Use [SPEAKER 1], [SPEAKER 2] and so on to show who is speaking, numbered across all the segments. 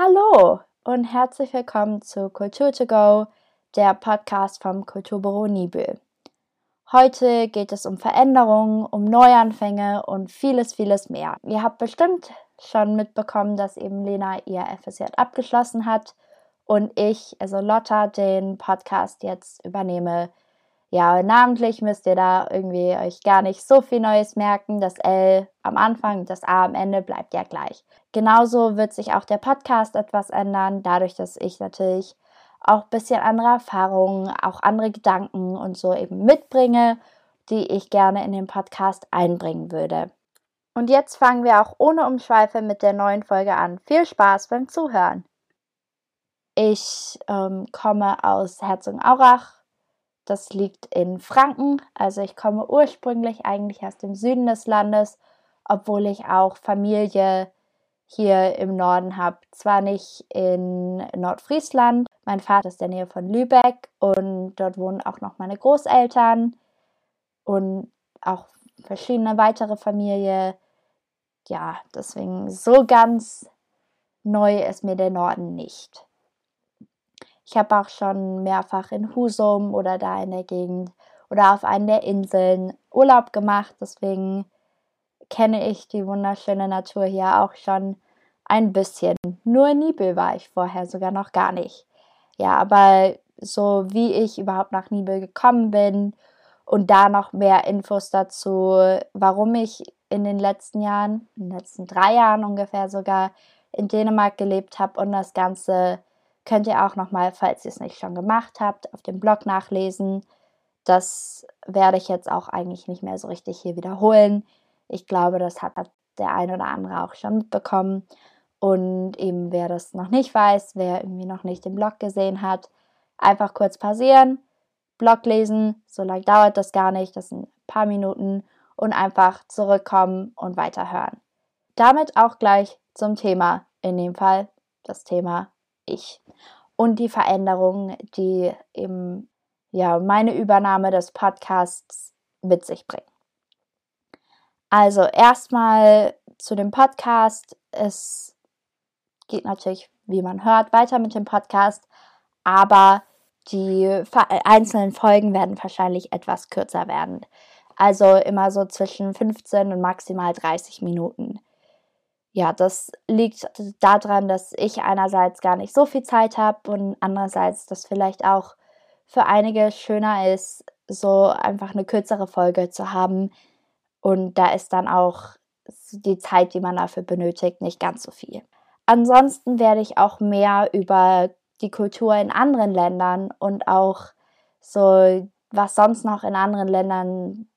[SPEAKER 1] Hallo und herzlich willkommen zu Kultur to Go, der Podcast vom Kulturbüro Nibel. Heute geht es um Veränderungen, um Neuanfänge und vieles, vieles mehr. Ihr habt bestimmt schon mitbekommen, dass eben Lena ihr FSJ abgeschlossen hat und ich, also Lotta, den Podcast jetzt übernehme. Ja, namentlich müsst ihr da irgendwie euch gar nicht so viel Neues merken. Das L am Anfang, das A am Ende bleibt ja gleich. Genauso wird sich auch der Podcast etwas ändern, dadurch, dass ich natürlich auch ein bisschen andere Erfahrungen, auch andere Gedanken und so eben mitbringe, die ich gerne in den Podcast einbringen würde. Und jetzt fangen wir auch ohne Umschweife mit der neuen Folge an. Viel Spaß beim Zuhören. Ich ähm, komme aus Herzogenaurach. Das liegt in Franken. Also ich komme ursprünglich eigentlich aus dem Süden des Landes, obwohl ich auch Familie hier im Norden habe. Zwar nicht in Nordfriesland, mein Vater ist in der Nähe von Lübeck und dort wohnen auch noch meine Großeltern und auch verschiedene weitere Familie. Ja, deswegen so ganz neu ist mir der Norden nicht. Ich habe auch schon mehrfach in Husum oder da in der Gegend oder auf einen der Inseln Urlaub gemacht. Deswegen kenne ich die wunderschöne Natur hier auch schon ein bisschen. Nur in Nibel war ich vorher sogar noch gar nicht. Ja, aber so wie ich überhaupt nach Nibel gekommen bin und da noch mehr Infos dazu, warum ich in den letzten Jahren, in den letzten drei Jahren ungefähr sogar in Dänemark gelebt habe und das Ganze könnt ihr auch nochmal, falls ihr es nicht schon gemacht habt, auf dem Blog nachlesen. Das werde ich jetzt auch eigentlich nicht mehr so richtig hier wiederholen. Ich glaube, das hat der ein oder andere auch schon mitbekommen. Und eben wer das noch nicht weiß, wer irgendwie noch nicht den Blog gesehen hat, einfach kurz pausieren, Blog lesen, so lange dauert das gar nicht, das sind ein paar Minuten und einfach zurückkommen und weiterhören. Damit auch gleich zum Thema, in dem Fall das Thema Ich und die Veränderungen, die eben ja meine Übernahme des Podcasts mit sich bringen. Also erstmal zu dem Podcast. Es geht natürlich, wie man hört, weiter mit dem Podcast, aber die einzelnen Folgen werden wahrscheinlich etwas kürzer werden. Also immer so zwischen 15 und maximal 30 Minuten. Ja, das liegt daran, dass ich einerseits gar nicht so viel Zeit habe und andererseits, dass vielleicht auch für einige schöner ist, so einfach eine kürzere Folge zu haben. Und da ist dann auch die Zeit, die man dafür benötigt, nicht ganz so viel. Ansonsten werde ich auch mehr über die Kultur in anderen Ländern und auch so, was sonst noch in anderen Ländern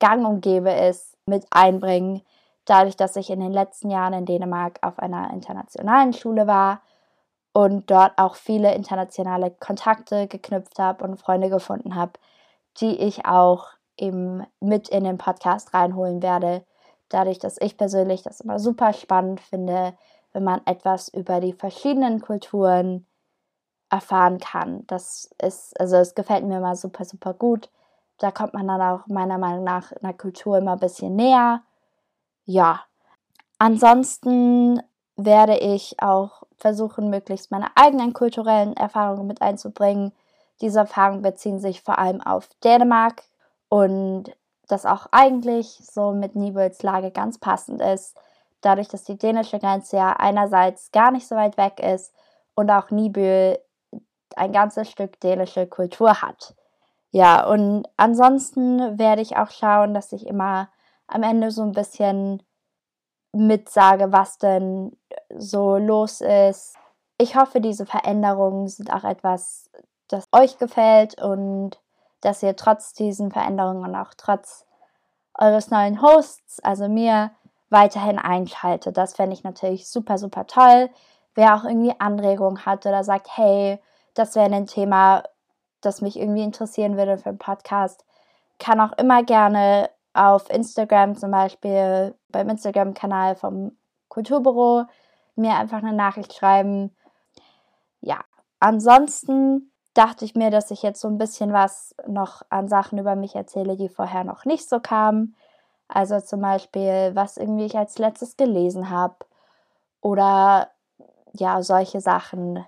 [SPEAKER 1] gang und gäbe ist, mit einbringen. Dadurch, dass ich in den letzten Jahren in Dänemark auf einer internationalen Schule war und dort auch viele internationale Kontakte geknüpft habe und Freunde gefunden habe, die ich auch eben mit in den Podcast reinholen werde. Dadurch, dass ich persönlich das immer super spannend finde, wenn man etwas über die verschiedenen Kulturen erfahren kann. Das ist, also es gefällt mir immer super, super gut. Da kommt man dann auch meiner Meinung nach einer Kultur immer ein bisschen näher. Ja. Ansonsten werde ich auch versuchen, möglichst meine eigenen kulturellen Erfahrungen mit einzubringen. Diese Erfahrungen beziehen sich vor allem auf Dänemark und das auch eigentlich so mit Nibels Lage ganz passend ist dadurch, dass die dänische Grenze ja einerseits gar nicht so weit weg ist und auch Nibel ein ganzes Stück dänische Kultur hat. Ja, und ansonsten werde ich auch schauen, dass ich immer am Ende so ein bisschen mitsage, was denn so los ist. Ich hoffe, diese Veränderungen sind auch etwas, das euch gefällt und dass ihr trotz diesen Veränderungen und auch trotz eures neuen Hosts, also mir, weiterhin einschaltet. Das fände ich natürlich super, super toll. Wer auch irgendwie Anregungen hat oder sagt, hey, das wäre ein Thema, das mich irgendwie interessieren würde für einen Podcast, kann auch immer gerne auf Instagram zum Beispiel, beim Instagram-Kanal vom Kulturbüro, mir einfach eine Nachricht schreiben. Ja, ansonsten dachte ich mir, dass ich jetzt so ein bisschen was noch an Sachen über mich erzähle, die vorher noch nicht so kamen. Also zum Beispiel, was irgendwie ich als letztes gelesen habe oder ja, solche Sachen,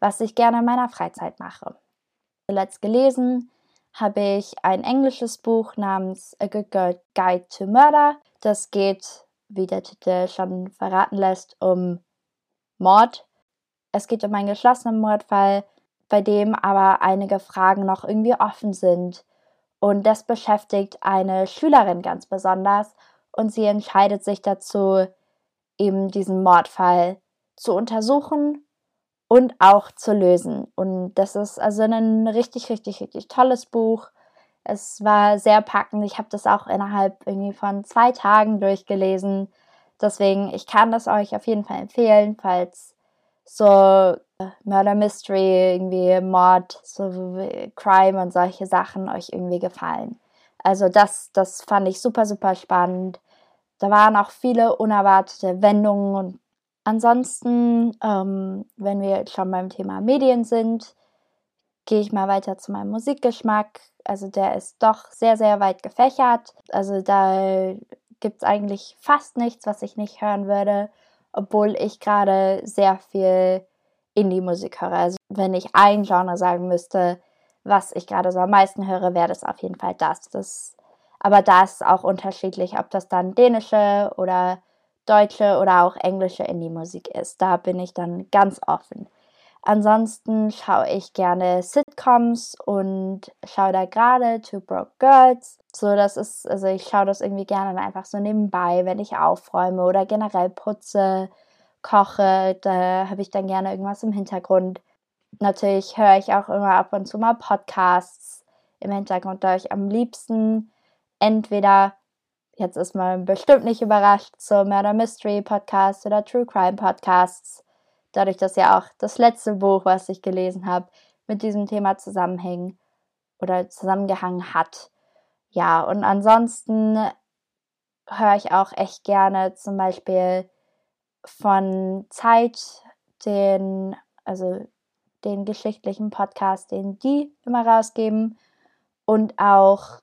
[SPEAKER 1] was ich gerne in meiner Freizeit mache. Zuletzt gelesen habe ich ein englisches Buch namens A Good Girl Guide to Murder. Das geht, wie der Titel schon verraten lässt, um Mord. Es geht um einen geschlossenen Mordfall, bei dem aber einige Fragen noch irgendwie offen sind. Und das beschäftigt eine Schülerin ganz besonders und sie entscheidet sich dazu, eben diesen Mordfall zu untersuchen und auch zu lösen. Und das ist also ein richtig, richtig, richtig tolles Buch. Es war sehr packend. Ich habe das auch innerhalb irgendwie von zwei Tagen durchgelesen. Deswegen, ich kann das euch auf jeden Fall empfehlen, falls so äh, Murder Mystery, irgendwie Mord, so Crime und solche Sachen euch irgendwie gefallen. Also das, das fand ich super, super spannend. Da waren auch viele unerwartete Wendungen und ansonsten, ähm, wenn wir schon beim Thema Medien sind, gehe ich mal weiter zu meinem Musikgeschmack. Also der ist doch sehr, sehr weit gefächert. Also da gibt es eigentlich fast nichts, was ich nicht hören würde, obwohl ich gerade sehr viel Indie-Musik höre. Also wenn ich ein Genre sagen müsste, was ich gerade so am meisten höre, wäre das auf jeden Fall das. das aber da ist es auch unterschiedlich, ob das dann dänische oder deutsche oder auch englische Indie-Musik ist. Da bin ich dann ganz offen. Ansonsten schaue ich gerne Sitcoms und schaue da gerade Two Broke Girls. So, das ist, also ich schaue das irgendwie gerne einfach so nebenbei, wenn ich aufräume oder generell putze, koche. Da habe ich dann gerne irgendwas im Hintergrund. Natürlich höre ich auch immer ab und zu mal Podcasts im Hintergrund, da ich am liebsten entweder, jetzt ist man bestimmt nicht überrascht, so Murder Mystery Podcasts oder True Crime Podcasts, dadurch, dass ja auch das letzte Buch, was ich gelesen habe, mit diesem Thema zusammenhängt oder zusammengehangen hat. Ja, und ansonsten höre ich auch echt gerne zum Beispiel von Zeit den, also den geschichtlichen Podcast, den die immer rausgeben und auch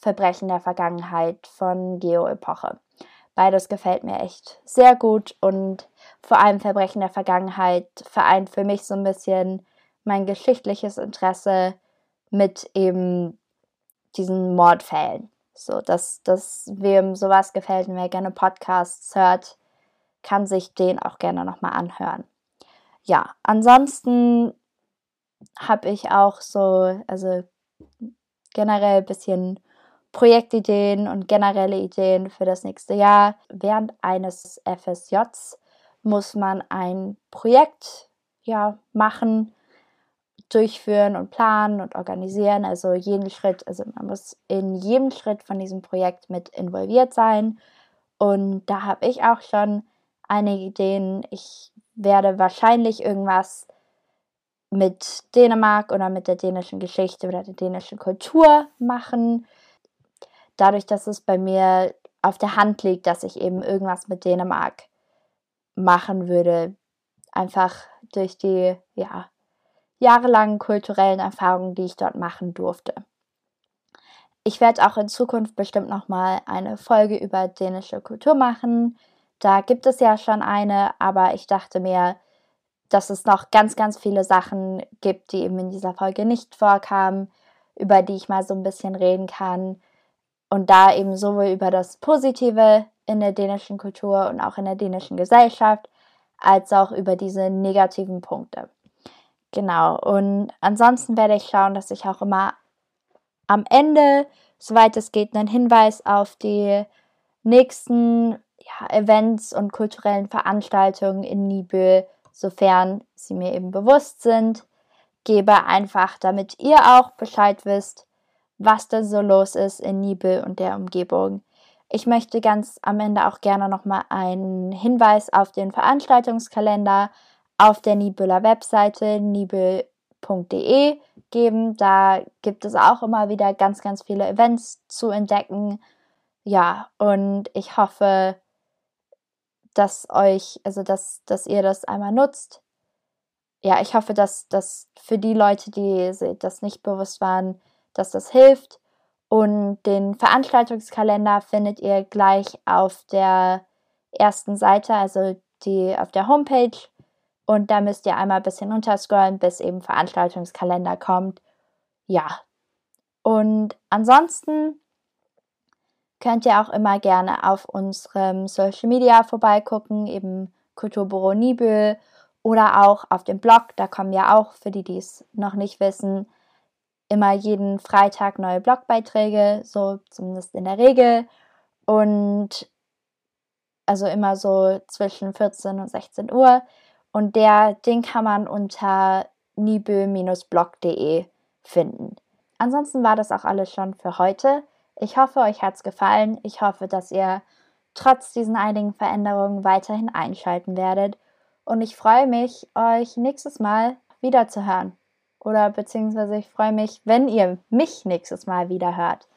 [SPEAKER 1] Verbrechen der Vergangenheit von Geo-Epoche. Beides gefällt mir echt sehr gut und vor allem Verbrechen der Vergangenheit vereint für mich so ein bisschen mein geschichtliches Interesse mit eben diesen Mordfällen. So, dass, dass wem sowas gefällt und wer gerne Podcasts hört, kann sich den auch gerne nochmal anhören. Ja, ansonsten habe ich auch so, also generell ein bisschen Projektideen und generelle Ideen für das nächste Jahr. Während eines FSJs muss man ein Projekt ja, machen, durchführen und planen und organisieren. Also jeden Schritt, also man muss in jedem Schritt von diesem Projekt mit involviert sein. Und da habe ich auch schon einige Ideen. Ich werde wahrscheinlich irgendwas mit Dänemark oder mit der dänischen Geschichte oder der dänischen Kultur machen dadurch, dass es bei mir auf der Hand liegt, dass ich eben irgendwas mit Dänemark machen würde, einfach durch die ja, jahrelangen kulturellen Erfahrungen, die ich dort machen durfte. Ich werde auch in Zukunft bestimmt nochmal eine Folge über dänische Kultur machen. Da gibt es ja schon eine, aber ich dachte mir, dass es noch ganz, ganz viele Sachen gibt, die eben in dieser Folge nicht vorkamen, über die ich mal so ein bisschen reden kann und da eben sowohl über das Positive in der dänischen Kultur und auch in der dänischen Gesellschaft, als auch über diese negativen Punkte. Genau, und ansonsten werde ich schauen, dass ich auch immer am Ende, soweit es geht, einen Hinweis auf die nächsten ja, Events und kulturellen Veranstaltungen in Nibel, sofern sie mir eben bewusst sind, gebe, einfach damit ihr auch Bescheid wisst, was da so los ist in Nibel und der Umgebung. Ich möchte ganz am Ende auch gerne nochmal einen Hinweis auf den Veranstaltungskalender auf der Nibeler Webseite nibel.de geben. Da gibt es auch immer wieder ganz, ganz viele Events zu entdecken. Ja, und ich hoffe, dass euch, also dass, dass ihr das einmal nutzt. Ja, ich hoffe, dass, dass für die Leute, die das nicht bewusst waren, dass das hilft. Und den Veranstaltungskalender findet ihr gleich auf der ersten Seite, also die auf der Homepage Und da müsst ihr einmal ein bisschen runterscrollen, bis eben Veranstaltungskalender kommt. Ja. Und ansonsten könnt ihr auch immer gerne auf unserem Social Media vorbeigucken, eben Kulturbüro Nibel oder auch auf dem Blog. Da kommen ja auch, für die, die es noch nicht wissen, immer jeden Freitag neue Blogbeiträge, so zumindest in der Regel. Und also immer so zwischen 14 und 16 Uhr. Und der, den kann man unter nibel-blog.de finden. Ansonsten war das auch alles schon für heute. Ich hoffe, euch hat es gefallen. Ich hoffe, dass ihr trotz diesen einigen Veränderungen weiterhin einschalten werdet. Und ich freue mich, euch nächstes Mal wieder zu hören. Oder beziehungsweise ich freue mich, wenn ihr mich nächstes Mal wieder hört.